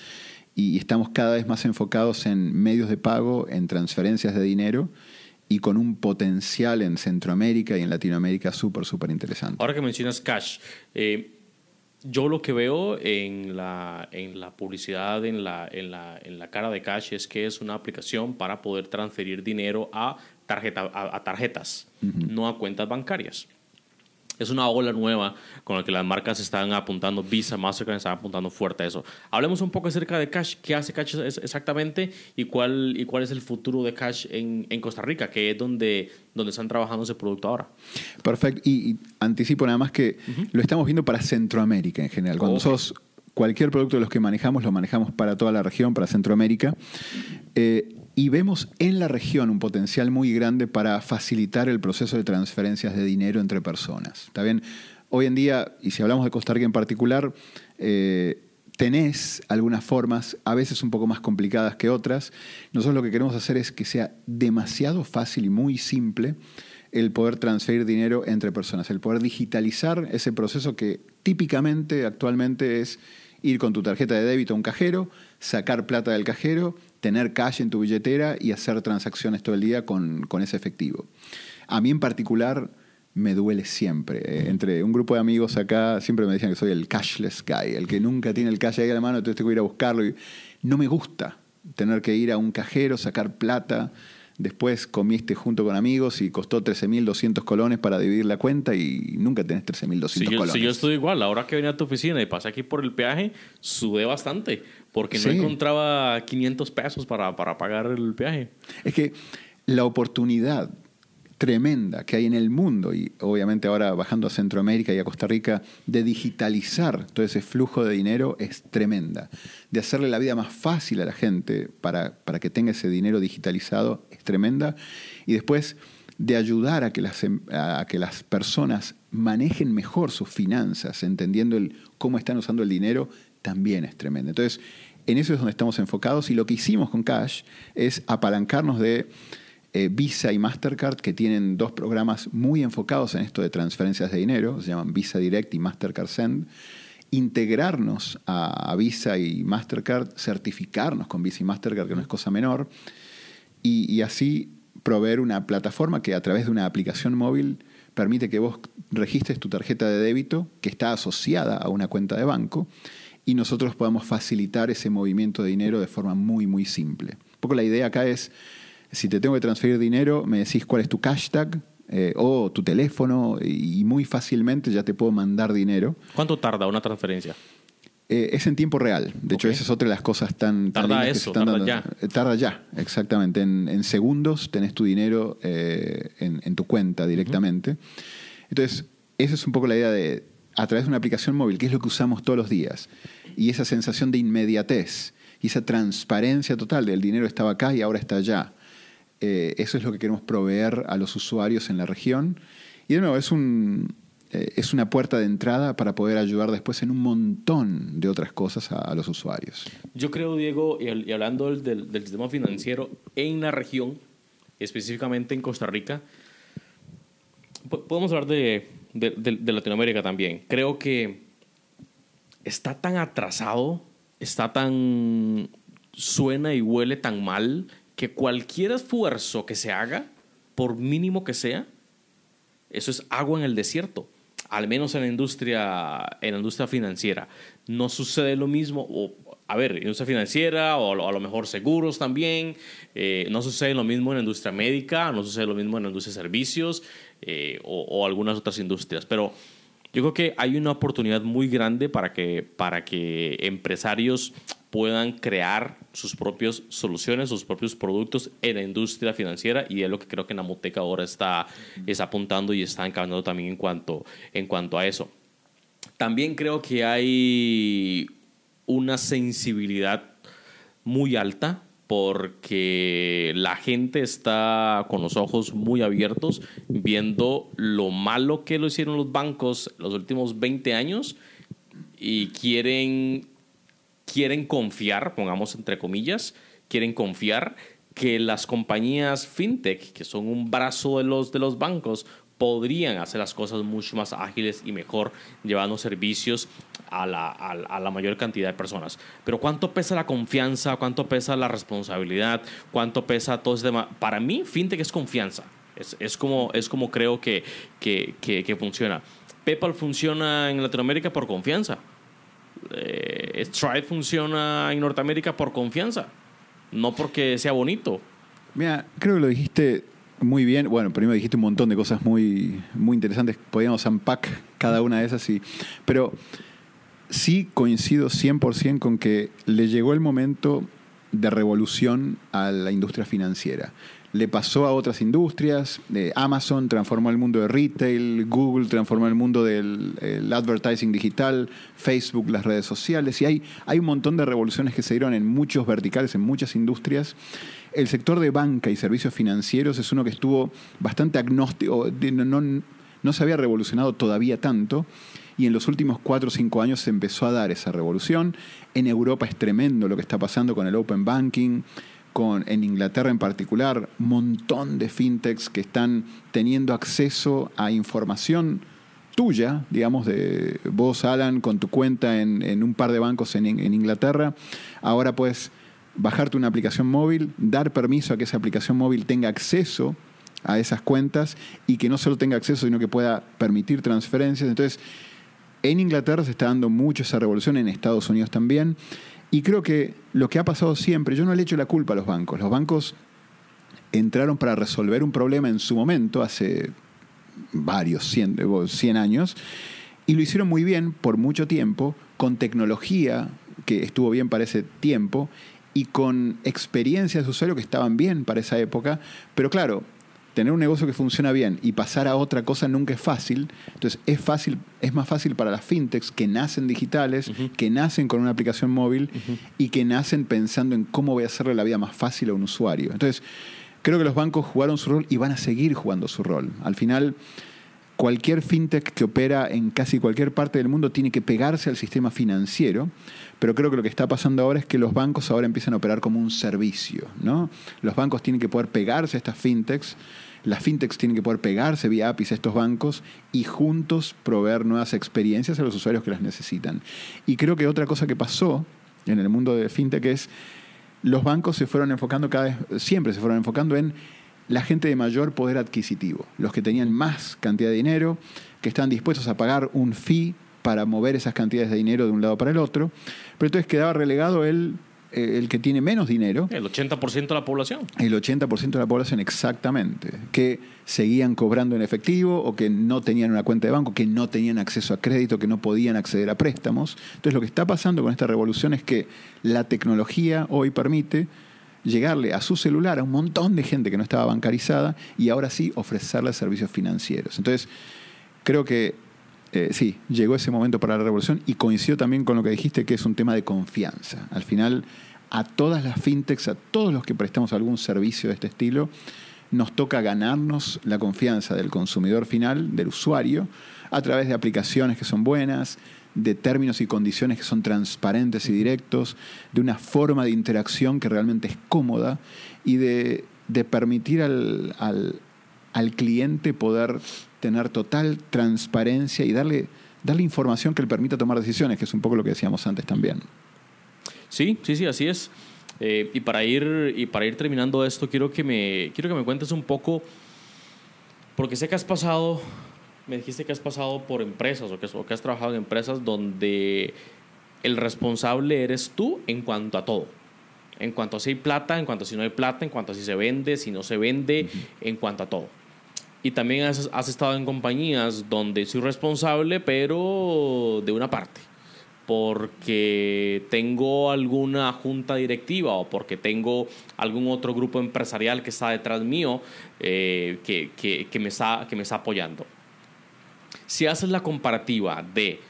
Y estamos cada vez más enfocados en medios de pago, en transferencias de dinero y con un potencial en Centroamérica y en Latinoamérica súper, súper interesante. Ahora que mencionas Cash, eh, yo lo que veo en la, en la publicidad, en la, en, la, en la cara de Cash, es que es una aplicación para poder transferir dinero a, tarjeta, a, tarjetas, no a cuentas bancarias es una ola nueva con la que las marcas están apuntando, Visa, Mastercard están apuntando fuerte a eso. Hablemos un poco acerca de Cash, qué hace Cash exactamente y cuál, y cuál es el futuro de Cash en, en Costa Rica, que es donde, donde están trabajando ese producto ahora. Perfecto, y, anticipo nada más que lo estamos viendo para Centroamérica en general. Cuando nosotros cualquier producto de los que manejamos lo manejamos para toda la región, para Centroamérica. Eh, y vemos en la región un potencial muy grande para facilitar el proceso de transferencias de dinero entre personas. ¿Está bien? Hoy en día, y si hablamos de Costa Rica en particular, eh, tenés algunas formas, a veces un poco más complicadas que otras. Nosotros lo que queremos hacer es que sea demasiado fácil y muy simple el poder transferir dinero entre personas, el poder digitalizar ese proceso que típicamente actualmente es ir con tu tarjeta de débito a un cajero, sacar plata del cajero tener cash en tu billetera y hacer transacciones todo el día con, ese efectivo. A mí en particular me duele siempre. Eh, entre un grupo de amigos acá siempre me decían que soy el cashless guy, el que nunca tiene el cash ahí a la mano, entonces tengo que ir a buscarlo. Y no me gusta tener que ir a un cajero, sacar plata. Después comiste junto con amigos y costó 13.200 colones para dividir la cuenta y nunca tenés 13.200 si colones. Si yo estoy igual, ahora que venía a tu oficina y pasé aquí por el peaje, sube bastante porque no encontraba 500 pesos para, para pagar el peaje. Es que la oportunidad tremenda que hay en el mundo y obviamente ahora bajando a Centroamérica y a Costa Rica, de digitalizar todo ese flujo de dinero es tremenda. De hacerle la vida más fácil a la gente para, para que tenga ese dinero digitalizado tremenda. Y después de ayudar a que las, em, a que las personas manejen mejor sus finanzas, entendiendo el, cómo están usando el dinero, también es tremenda. Entonces, en eso es donde estamos enfocados y lo que hicimos con Cash es apalancarnos de eh, Visa y Mastercard, que tienen dos programas muy enfocados en esto de transferencias de dinero, se llaman Visa Direct y Mastercard Send, integrarnos a, Visa y Mastercard, certificarnos con Visa y Mastercard, que no es cosa menor, y, así proveer una plataforma que a través de una aplicación móvil permite que vos registres tu tarjeta de débito que está asociada a una cuenta de banco y nosotros podamos facilitar ese movimiento de dinero de forma muy, muy simple. Un poco la idea acá es si te tengo que transferir dinero, me decís cuál es tu hashtag eh, o tu teléfono y muy fácilmente ya te puedo mandar dinero. ¿Cuánto tarda una transferencia? Eh, es en tiempo real. De hecho, esa es otra de las cosas tan, tarda eso, tarda ya. Eh, tarda ya, exactamente. En, segundos tenés tu dinero en, tu cuenta directamente. Entonces, esa es un poco la idea de, a través de una aplicación móvil, que es lo que usamos todos los días, y esa sensación de inmediatez, y esa transparencia total del dinero estaba acá y ahora está allá. Eh, eso es lo que queremos proveer a los usuarios en la región. Y de nuevo, es, un, eh, es una puerta de entrada para poder ayudar después en un montón de otras cosas a, los usuarios. Yo creo, Diego, y, hablando del, del, sistema financiero en la región, específicamente en Costa Rica, podemos hablar de, de Latinoamérica también. Creo que está tan atrasado, está tan... suena y huele tan mal que cualquier esfuerzo que se haga, por mínimo que sea, eso es agua en el desierto, al menos en la industria, en la industria financiera. No sucede lo mismo, o, a ver, industria financiera o a lo mejor seguros también, eh, no sucede lo mismo en la industria médica, no sucede lo mismo en la industria de servicios eh, o, o algunas otras industrias, pero yo creo que hay una oportunidad muy grande para que, para que empresarios puedan crear sus propias soluciones, sus propios productos en la industria financiera y es lo que creo que Namoteca ahora está, está apuntando y está encaminando también en cuanto, en cuanto a eso. También creo que hay una sensibilidad muy alta porque la gente está con los ojos muy abiertos viendo lo malo que lo hicieron los bancos los últimos 20 años y quieren quieren confiar, pongamos entre comillas, quieren confiar que las compañías fintech, que son un brazo de los, de los bancos, podrían hacer las cosas mucho más ágiles y mejor, llevando servicios a la, a, la, mayor cantidad de personas. Pero ¿cuánto pesa la confianza? ¿Cuánto pesa la responsabilidad? ¿Cuánto pesa todo ese tema? Para mí, fintech es confianza. Es, es como, es como creo que, que, que, que funciona. PayPal funciona en Latinoamérica por confianza eh, Stripe funciona en Norteamérica por confianza, no porque sea bonito. Mira, creo que lo dijiste muy bien. Bueno, primero dijiste un montón de cosas muy, muy interesantes. Podríamos unpack cada una de esas. Y, pero sí coincido 100% con que le llegó el momento de revolución a la industria financiera le pasó a otras industrias. Amazon transformó el mundo de retail, Google transformó el mundo del advertising digital, Facebook las redes sociales. Y hay, hay un montón de revoluciones que se dieron en muchos verticales, en muchas industrias. El sector de banca y servicios financieros es uno que estuvo bastante agnóstico, no, no se había revolucionado todavía tanto y en los últimos cuatro o cinco años se empezó a dar esa revolución. En Europa es tremendo lo que está pasando con el Open Banking con, en Inglaterra en particular, un montón de fintechs que están teniendo acceso a información tuya, digamos, de vos, Alan, con tu cuenta en, un par de bancos en, en, Inglaterra. Ahora puedes bajarte una aplicación móvil, dar permiso a que esa aplicación móvil tenga acceso a esas cuentas y que no solo tenga acceso, sino que pueda permitir transferencias. Entonces, en Inglaterra se está dando mucho esa revolución, en Estados Unidos también. Y creo que lo que ha pasado siempre, yo no le echo la culpa a los bancos. Los bancos entraron para resolver un problema en su momento, hace varios, 100, 100 años, y lo hicieron muy bien por mucho tiempo, con tecnología que estuvo bien para ese tiempo, y con experiencias de usuario que estaban bien para esa época, pero claro, tener un negocio que funciona bien y pasar a otra cosa nunca es fácil. Entonces es fácil, es más fácil para las fintechs que nacen digitales, que nacen con una aplicación móvil y que nacen pensando en cómo voy a hacerle la vida más fácil a un usuario. Entonces, creo que los bancos jugaron su rol y van a seguir jugando su rol. Al final, cualquier fintech que opera en casi cualquier parte del mundo tiene que pegarse al sistema financiero, pero creo que lo que está pasando ahora es que los bancos ahora empiezan a operar como un servicio, ¿no? Los bancos tienen que poder pegarse a estas fintechs, las fintechs tienen que poder pegarse vía APIs a estos bancos y juntos proveer nuevas experiencias a los usuarios que las necesitan. Y creo que otra cosa que pasó en el mundo de fintech es los bancos se fueron enfocando cada vez, siempre se fueron enfocando en la gente de mayor poder adquisitivo, los que tenían más cantidad de dinero, que están dispuestos a pagar un fee para mover esas cantidades de dinero de un lado para el otro, pero entonces quedaba relegado el el que tiene menos dinero. El 80% de la población. El 80% de la población, exactamente. Que seguían cobrando en efectivo o que no tenían una cuenta de banco, que no tenían acceso a crédito, que no podían acceder a préstamos. Entonces lo que está pasando con esta revolución es que la tecnología hoy permite llegarle a su celular a un montón de gente que no estaba bancarizada y ahora sí ofrecerle servicios financieros. Entonces, creo que eh, sí, llegó ese momento para la revolución y coincido también con lo que dijiste, que es un tema de confianza. Al final, a todas las fintechs, a todos los que prestamos algún servicio de este estilo, nos toca ganarnos la confianza del consumidor final, del usuario, a través de aplicaciones que son buenas, de términos y condiciones que son transparentes y directos, de una forma de interacción que realmente es cómoda y de, permitir al cliente poder tener total transparencia y darle, darle información que le permita tomar decisiones, que es un poco lo que decíamos antes también. Sí, sí, sí, así es. Eh, y, para ir, y para ir terminando esto, quiero que, me, quiero que me cuentes un poco, porque sé que has pasado, me dijiste que has pasado por empresas o que, o que has trabajado en empresas donde el responsable eres tú en cuanto a todo. En cuanto a si hay plata, en cuanto a si no hay plata, en cuanto a si se vende, si no se vende, en cuanto a todo. Y también has, has, estado en compañías donde soy responsable, pero de una parte. Porque tengo alguna junta directiva o porque tengo algún otro grupo empresarial que está detrás mío eh, que, que, que, me está, que me está apoyando. Si haces la comparativa de,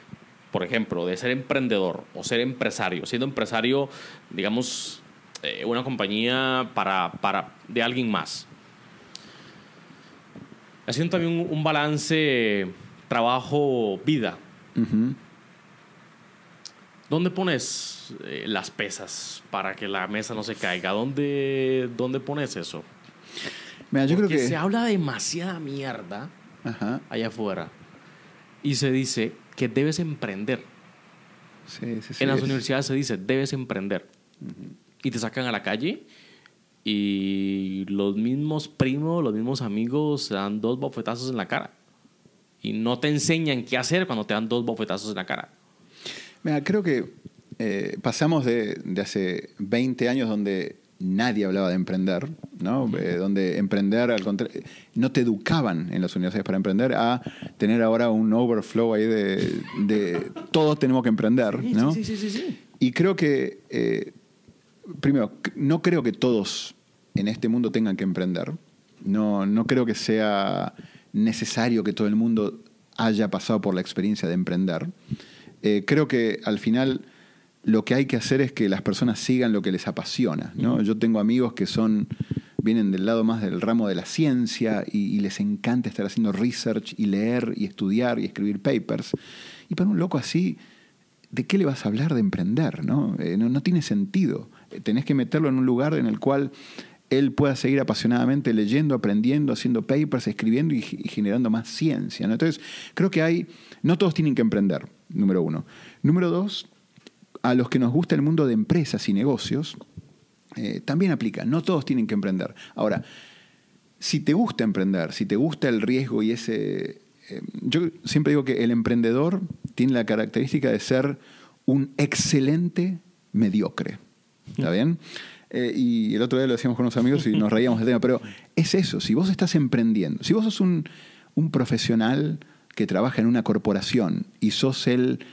por ejemplo, de ser emprendedor o ser empresario, siendo empresario, digamos, eh, una compañía para, para, de alguien más, haciendo también un, balance trabajo-vida. ¿Dónde pones eh, las pesas para que la mesa no se caiga? ¿Dónde, dónde pones eso? Mira, yo creo que se habla demasiada mierda allá afuera y se dice que debes emprender. en las universidades se dice debes emprender y te sacan a la calle y los mismos primos, los mismos amigos se dan dos bofetazos en la cara. Y no te enseñan qué hacer cuando te dan dos bofetazos en la cara. Mira, creo que eh, pasamos de, de, hace 20 años donde nadie hablaba de emprender, ¿no? Eh, donde emprender, al contrario, no te educaban en las universidades para emprender, a tener ahora un overflow ahí de, de todos tenemos que emprender, ¿no? Sí, sí, sí, sí. Y creo que eh, primero, no creo que todos en este mundo tengan que emprender. No, no creo que sea necesario que todo el mundo haya pasado por la experiencia de emprender. Eh, creo que al final lo que hay que hacer es que las personas sigan lo que les apasiona. ¿no? Yo tengo amigos que son vienen del lado más del ramo de la ciencia y, les encanta estar haciendo research y leer y estudiar y escribir papers. Y para un loco así, ¿de qué le vas a hablar de emprender? No, eh, no, no tiene sentido tenés que meterlo en un lugar en el cual él pueda seguir apasionadamente leyendo, aprendiendo, haciendo papers, escribiendo y, generando más ciencia. Entonces, creo que hay, no todos tienen que emprender, número uno. Número dos, a los que nos gusta el mundo de empresas y negocios, eh, también aplica, no todos tienen que emprender. Ahora, si te gusta emprender, si te gusta el riesgo y ese... Eh, yo siempre digo que el emprendedor tiene la característica de ser un excelente mediocre. ¿Está bien? Eh, y el otro día lo decíamos con unos amigos y nos reíamos del tema, pero es eso, si vos estás emprendiendo, si vos sos un, profesional que trabaja en una corporación y sos el,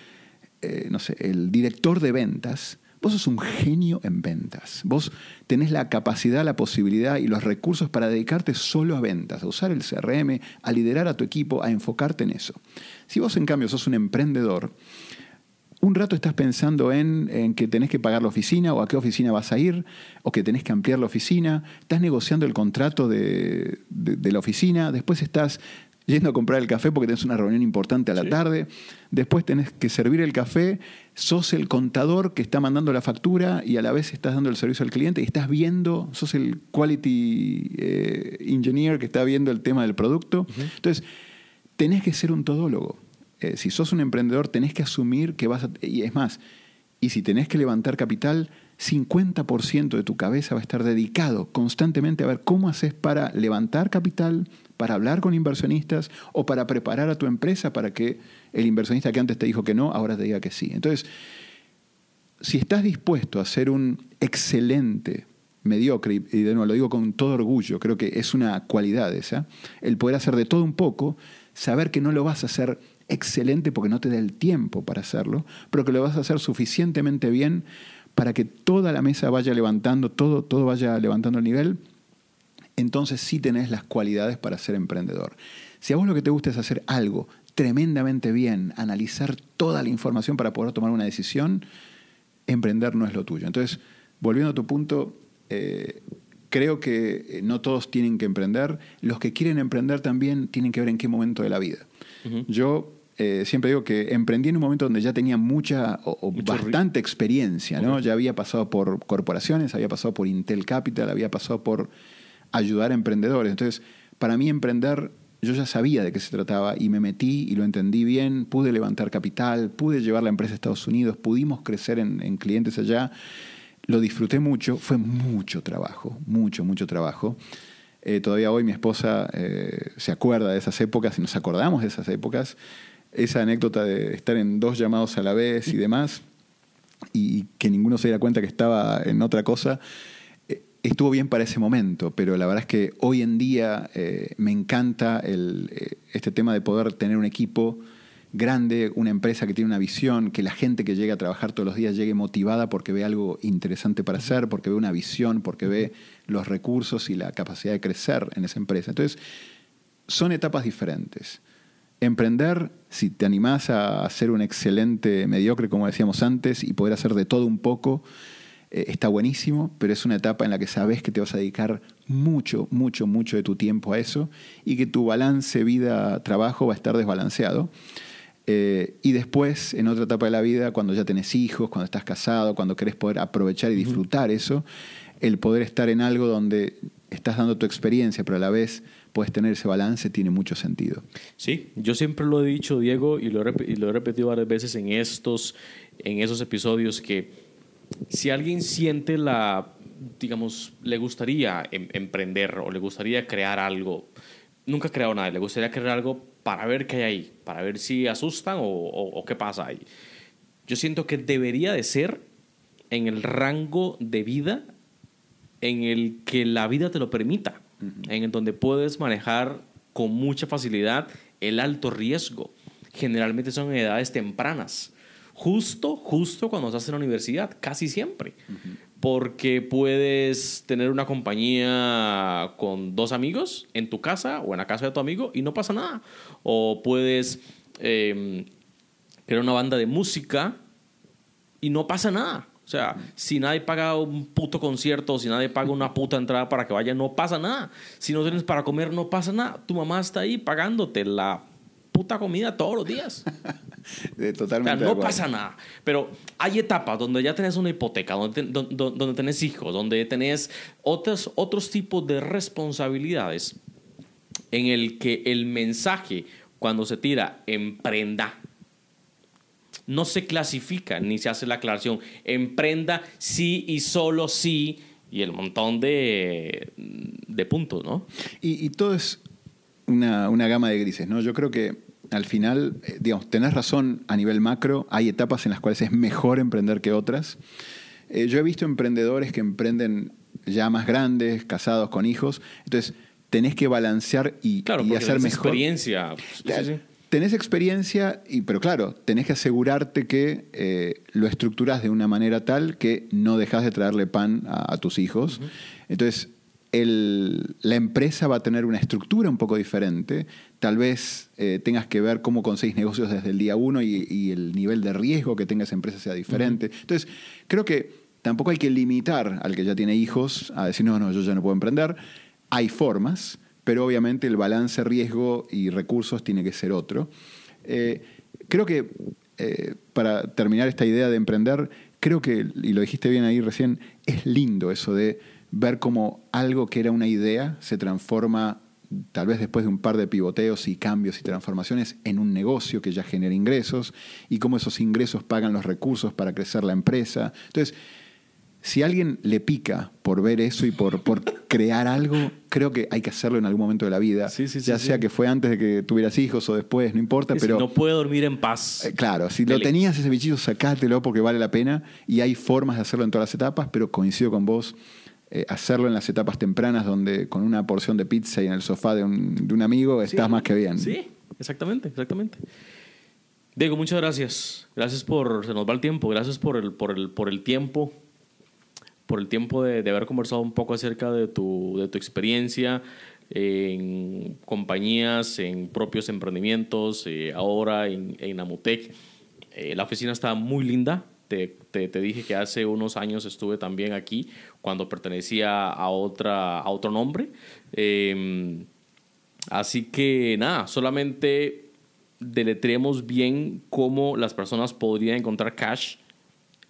eh, no sé, el director de ventas, Vos sos un genio en ventas. Vos tenés la capacidad, la posibilidad y los recursos para dedicarte solo a ventas, a usar el CRM, a liderar a tu equipo, a enfocarte en eso. Si vos en cambio sos un emprendedor, un rato estás pensando en, que tenés que pagar la oficina o a qué oficina vas a ir o que tenés que ampliar la oficina, estás negociando el contrato de, de la oficina, después estás yendo a comprar el café porque tenés una reunión importante a la tarde, después tenés que servir el café, sos el contador que está mandando la factura y a la vez estás dando el servicio al cliente y estás viendo, sos el quality eh, engineer que está viendo el tema del producto. Entonces, tenés que ser un todólogo. Eh, si sos un emprendedor, tenés que asumir que vas a... Y es más, y si tenés que levantar capital, 50% de tu cabeza va a estar dedicado constantemente a ver cómo haces para levantar capital, para hablar con inversionistas o para preparar a tu empresa para que el inversionista que antes te dijo que no, ahora te diga que sí. Entonces, si estás dispuesto a ser un excelente mediocre, y de nuevo lo digo con todo orgullo, creo que es una cualidad esa, el poder hacer de todo un poco, saber que no lo vas a hacer excelente porque no te da el tiempo para hacerlo, pero que lo vas a hacer suficientemente bien para que toda la mesa vaya levantando, todo, todo vaya levantando el nivel entonces sí tenés las cualidades para ser emprendedor. Si a vos lo que te gusta es hacer algo tremendamente bien, analizar toda la información para poder tomar una decisión, emprender no es lo tuyo. Entonces, volviendo a tu punto, eh, creo que eh, no todos tienen que emprender. Los que quieren emprender también tienen que ver en qué momento de la vida. Yo eh, siempre digo que emprendí en un momento donde ya tenía mucha o, bastante experiencia, ¿no? Ya había pasado por corporaciones, había pasado por Intel Capital, había pasado por ayudar a emprendedores. Entonces, para mí emprender, yo ya sabía de qué se trataba y me metí y lo entendí bien, pude levantar capital, pude llevar la empresa a Estados Unidos, pudimos crecer en, clientes allá, lo disfruté mucho, fue mucho trabajo, mucho, mucho trabajo. Eh, todavía hoy mi esposa eh, se acuerda de esas épocas y nos acordamos de esas épocas. Esa anécdota de estar en dos llamados a la vez y demás, y que ninguno se diera cuenta que estaba en otra cosa, estuvo bien para ese momento, pero la verdad es que hoy en día eh, me encanta el, eh, este tema de poder tener un equipo grande, una empresa que tiene una visión, que la gente que llega a trabajar todos los días llegue motivada porque ve algo interesante para hacer, porque ve una visión, porque ve los recursos y la capacidad de crecer en esa empresa. Entonces, son etapas diferentes. Emprender, si te animás a ser un excelente mediocre, como decíamos antes, y poder hacer de todo un poco, eh, está buenísimo, pero es una etapa en la que sabes que te vas a dedicar mucho, mucho, mucho de tu tiempo a eso y que tu balance vida-trabajo va a estar desbalanceado. Eh, y después, en otra etapa de la vida, cuando ya tenés hijos, cuando estás casado, cuando querés poder aprovechar y disfrutar eso, el poder estar en algo donde estás dando tu experiencia, pero a la vez puedes tener ese balance, tiene mucho sentido. Sí, yo siempre lo he dicho, Diego, y lo he, repetido varias veces en, estos, en esos episodios, que si alguien siente la, digamos, le gustaría em, emprender o le gustaría crear algo, nunca ha creado nada, le gustaría crear algo para ver qué hay ahí, para ver si asustan o, qué pasa ahí. Yo siento que debería de ser en el rango de vida en el que la vida te lo permita, en donde puedes manejar con mucha facilidad el alto riesgo. Generalmente son en edades tempranas justo, justo cuando estás en la universidad, casi siempre. Porque puedes tener una compañía con dos amigos en tu casa o en la casa de tu amigo y no pasa nada. O puedes em, crear una banda de música y no pasa nada. O sea, si nadie paga un puto concierto, si nadie paga una puta entrada para que vaya, no pasa nada. Si no tienes para comer, no pasa nada. Tu mamá está ahí pagándote la puta comida todos los días. *laughs* Totalmente. no pasa nada. Pero hay etapas donde ya tenés una hipoteca, donde, donde, tenés hijos, donde tenés otros, otros tipos de responsabilidades en el que el mensaje, cuando se tira, emprenda, no se clasifica ni se hace la aclaración. Emprenda sí y solo sí y el montón de, de puntos, ¿no? Y, y todo es una, una, gama de grises, ¿no? Yo creo que al final, eh, digamos, tenés razón a nivel macro, hay etapas en las cuales es mejor emprender que otras. Eh, yo he visto emprendedores que emprenden ya más grandes, casados con hijos, entonces tenés que balancear y, claro, y hacer mejor. experiencia. Tenés experiencia, y, pero claro, tenés que asegurarte que eh, lo estructurás de una manera tal que no dejas de traerle pan a, tus hijos. Entonces, el, la empresa va a tener una estructura un poco diferente. Tal vez eh, tengas que ver cómo conseguís negocios desde el día uno y, el nivel de riesgo que tenga esa empresa sea diferente. Entonces, creo que tampoco hay que limitar al que ya tiene hijos a decir, no, no, yo ya no puedo emprender. Hay formas pero obviamente el balance riesgo y recursos tiene que ser otro. Eh, creo que, eh, para terminar esta idea de emprender, creo que, y lo dijiste bien ahí recién, es lindo eso de ver cómo algo que era una idea se transforma tal vez después de un par de pivoteos y cambios y transformaciones en un negocio que ya genera ingresos y cómo esos ingresos pagan los recursos para crecer la empresa. Entonces, si alguien le pica por ver eso y por crear algo, creo que hay que hacerlo en algún momento de la vida. ya sea que fue antes de que tuvieras hijos o después, no importa, pero... no puede dormir en paz. Eh, claro, si lo tenías ese bichito, sacátelo porque vale la pena y hay formas de hacerlo en todas las etapas, pero coincido con vos, eh, hacerlo en las etapas tempranas donde con una porción de pizza y en el sofá de un, de un amigo estás más que bien. Sí, exactamente, exactamente. Diego, muchas gracias. Gracias por, se nos va el tiempo, gracias por el, por el, por el tiempo por el tiempo de, haber conversado un poco acerca de tu, de tu experiencia en compañías, en propios emprendimientos, eh, ahora en, en Amutec. Eh, la oficina está muy linda. Te, te, dije que hace unos años estuve también aquí cuando pertenecía a, otra, a otro nombre. Em, así que nada, solamente deletremos bien cómo las personas podrían encontrar cash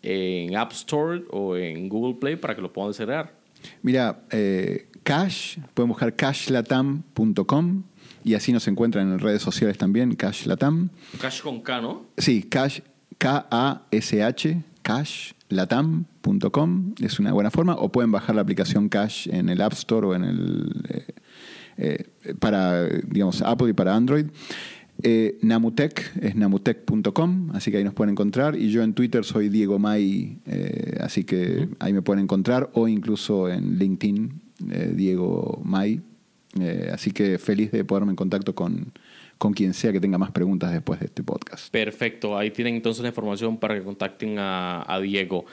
en App Store o en Google Play para que lo puedan descargar? Mira, eh, Cash, pueden buscar cashlatam.com y así nos encuentran en redes sociales también, Cashlatam. Cash con K, ¿no? Sí, Cash, K-A-S-H, cashlatam.com es una buena forma, o pueden bajar la aplicación Cash en el App Store o en el... Eh, eh, para, digamos, Apple y para Android. Eh, Namutec es namutec.com, así que ahí nos pueden encontrar. Y yo en Twitter soy Diego May, eh, así que ahí me pueden encontrar, o incluso en LinkedIn, eh, Diego May. así que feliz de ponerme en contacto con, con quien sea que tenga más preguntas después de este podcast. Perfecto, ahí tienen entonces la información para que contacten a, Diego.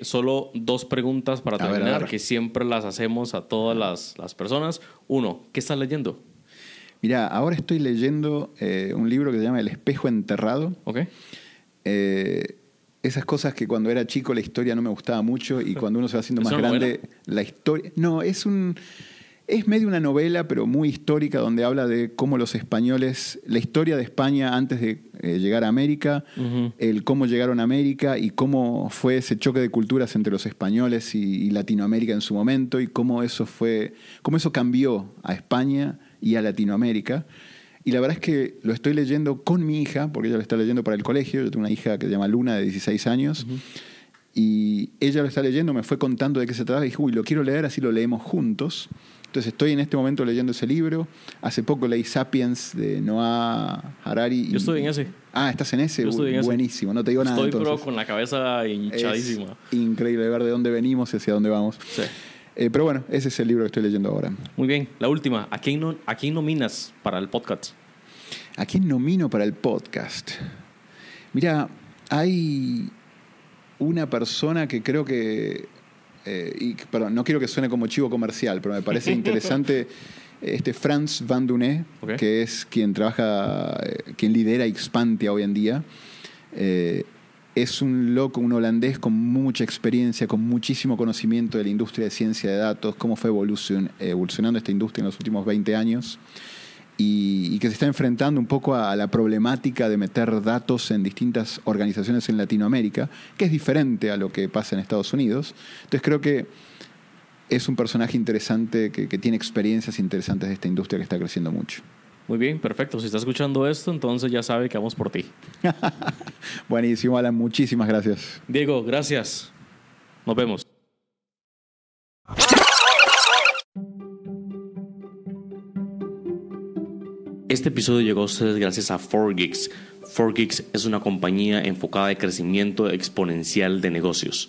solo dos preguntas para terminar, que siempre las hacemos a todas las, las personas. Uno, ¿qué estás leyendo? Mira, ahora estoy leyendo eh, un libro que se llama El espejo enterrado. Ok. Eh, esas cosas que cuando era chico la historia no me gustaba mucho y cuando uno se va haciendo más grande, la historia. No, es un. Es medio una novela, pero muy histórica, donde habla de cómo los españoles, la historia de España antes de eh, llegar a América, el cómo llegaron a América y cómo fue ese choque de culturas entre los españoles y, y, Latinoamérica en su momento y cómo eso fue, cómo eso cambió a España y a Latinoamérica. Y la verdad es que lo estoy leyendo con mi hija, porque ella lo está leyendo para el colegio. Yo tengo una hija que se llama Luna, de 16 años. Y ella lo está leyendo, me fue contando de qué se trata. Y dije, uy, lo quiero leer, así lo leemos juntos. Entonces estoy en este momento leyendo ese libro. Hace poco leí Sapiens de Noah Harari. Yo estoy en ese. Ah, estás en ese. Buenísimo, no te digo nada. Estoy pero con la cabeza hinchadísima. increíble ver de dónde venimos y hacia dónde vamos. Sí. Eh, pero bueno, ese es el libro que estoy leyendo ahora. Muy bien. La última. ¿A quién, no, ¿A quién nominas para el podcast? ¿A quién nomino para el podcast? Mira, hay una persona que creo que. Eh, y, perdón, no quiero que suene como chivo comercial, pero me parece *laughs* interesante. este Franz Van Duné, que es quien trabaja, eh, quien lidera Xpantia hoy en día es un loco, un holandés con mucha experiencia, con muchísimo conocimiento de la industria de ciencia de datos, cómo fue evolucionando esta industria en los últimos 20 años y, que se está enfrentando un poco a, la problemática de meter datos en distintas organizaciones en Latinoamérica, que es diferente a lo que pasa en Estados Unidos. Entonces creo que es un personaje interesante que tiene experiencias interesantes de esta industria que está creciendo mucho. Muy bien, perfecto. Si está escuchando esto, entonces ya sabe que vamos por ti. *laughs* Buenísimo, Alan. Muchísimas gracias. Diego, gracias. Nos vemos. Este episodio llegó a ustedes gracias a 4Geeks. 4Geeks es una compañía enfocada en crecimiento exponencial de negocios.